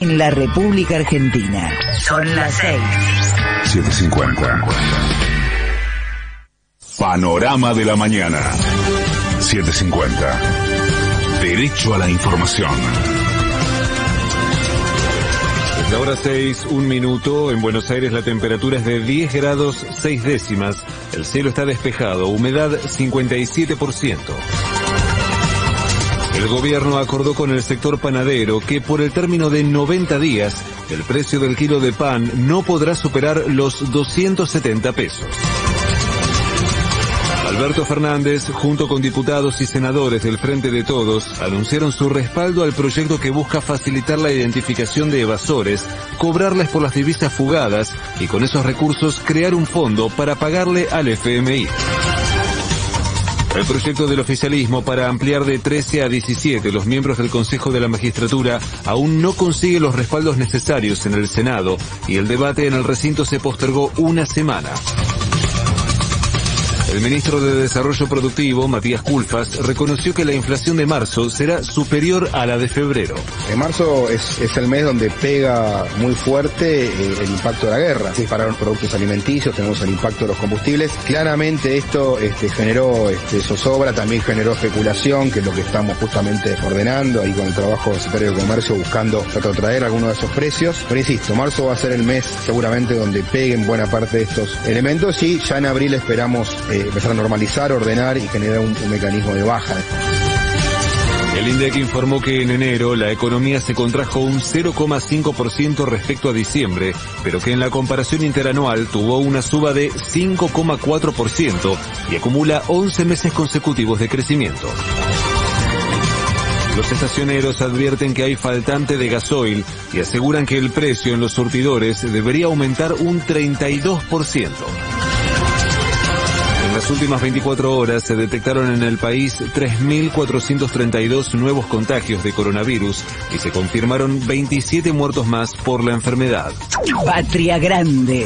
En la República Argentina. Son las 6. 750. Panorama de la mañana. 750. Derecho a la información. La hora 6, un minuto. En Buenos Aires la temperatura es de 10 grados 6 décimas. El cielo está despejado. Humedad 57%. El gobierno acordó con el sector panadero que por el término de 90 días el precio del kilo de pan no podrá superar los 270 pesos. Alberto Fernández, junto con diputados y senadores del Frente de Todos, anunciaron su respaldo al proyecto que busca facilitar la identificación de evasores, cobrarles por las divisas fugadas y con esos recursos crear un fondo para pagarle al FMI. El proyecto del oficialismo para ampliar de 13 a 17 los miembros del Consejo de la Magistratura aún no consigue los respaldos necesarios en el Senado y el debate en el recinto se postergó una semana. El ministro de Desarrollo Productivo, Matías Culfas, reconoció que la inflación de marzo será superior a la de febrero. En marzo es, es el mes donde pega muy fuerte eh, el impacto de la guerra. Se dispararon productos alimenticios, tenemos el impacto de los combustibles. Claramente esto este, generó este, zozobra, también generó especulación, que es lo que estamos justamente ordenando ahí con el trabajo del Secretario de Comercio buscando retrotraer algunos de esos precios. Pero insisto, marzo va a ser el mes seguramente donde peguen buena parte de estos elementos y ya en abril esperamos eh, empezar a normalizar, ordenar y generar un, un mecanismo de baja. El INDEC informó que en enero la economía se contrajo un 0,5% respecto a diciembre, pero que en la comparación interanual tuvo una suba de 5,4% y acumula 11 meses consecutivos de crecimiento. Los estacioneros advierten que hay faltante de gasoil y aseguran que el precio en los surtidores debería aumentar un 32%. En las últimas 24 horas se detectaron en el país 3.432 nuevos contagios de coronavirus y se confirmaron 27 muertos más por la enfermedad. Patria Grande.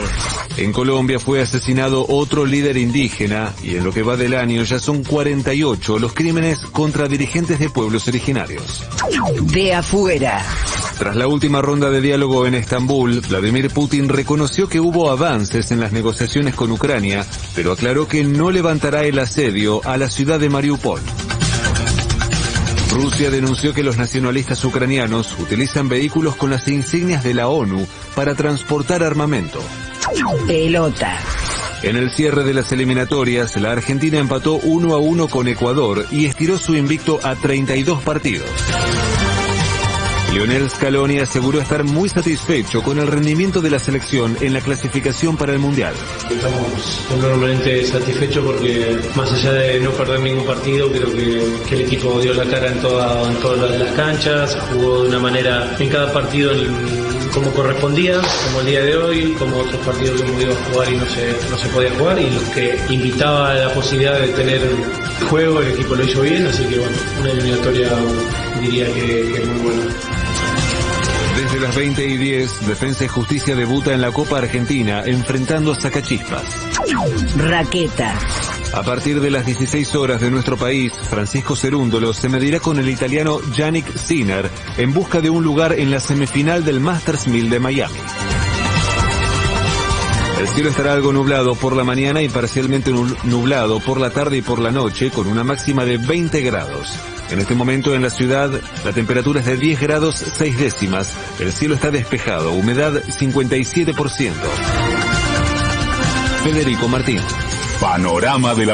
En Colombia fue asesinado otro líder indígena y en lo que va del año ya son 48 los crímenes contra dirigentes de pueblos originarios. De afuera. Tras la última ronda de diálogo en Estambul, Vladimir Putin reconoció que hubo avances en las negociaciones con Ucrania, pero aclaró que no levantará el asedio a la ciudad de Mariupol. Rusia denunció que los nacionalistas ucranianos utilizan vehículos con las insignias de la ONU para transportar armamento. Pelota. En el cierre de las eliminatorias, la Argentina empató 1 a 1 con Ecuador y estiró su invicto a 32 partidos. Lionel Scaloni aseguró estar muy satisfecho con el rendimiento de la selección en la clasificación para el Mundial. Estamos enormemente satisfechos porque más allá de no perder ningún partido, creo que, el equipo dio la cara en, toda, todas las canchas, jugó de una manera en cada partido como correspondía, como el día de hoy, como otros partidos que hemos ido a jugar y no se, no se podía jugar, y los que invitaba la posibilidad de tener juego, el equipo lo hizo bien, así que bueno, una eliminatoria diría que es muy buena. Las 20 y 10, Defensa y Justicia debuta en la Copa Argentina enfrentando a Sacachispas. Raqueta. A partir de las 16 horas de nuestro país, Francisco Cerúndolo se medirá con el italiano Yannick Sinner en busca de un lugar en la semifinal del Masters 1000 de Miami. El cielo estará algo nublado por la mañana y parcialmente nublado por la tarde y por la noche con una máxima de 20 grados. En este momento en la ciudad la temperatura es de 10 grados 6 décimas, el cielo está despejado, humedad 57%. Federico Martín. Panorama de la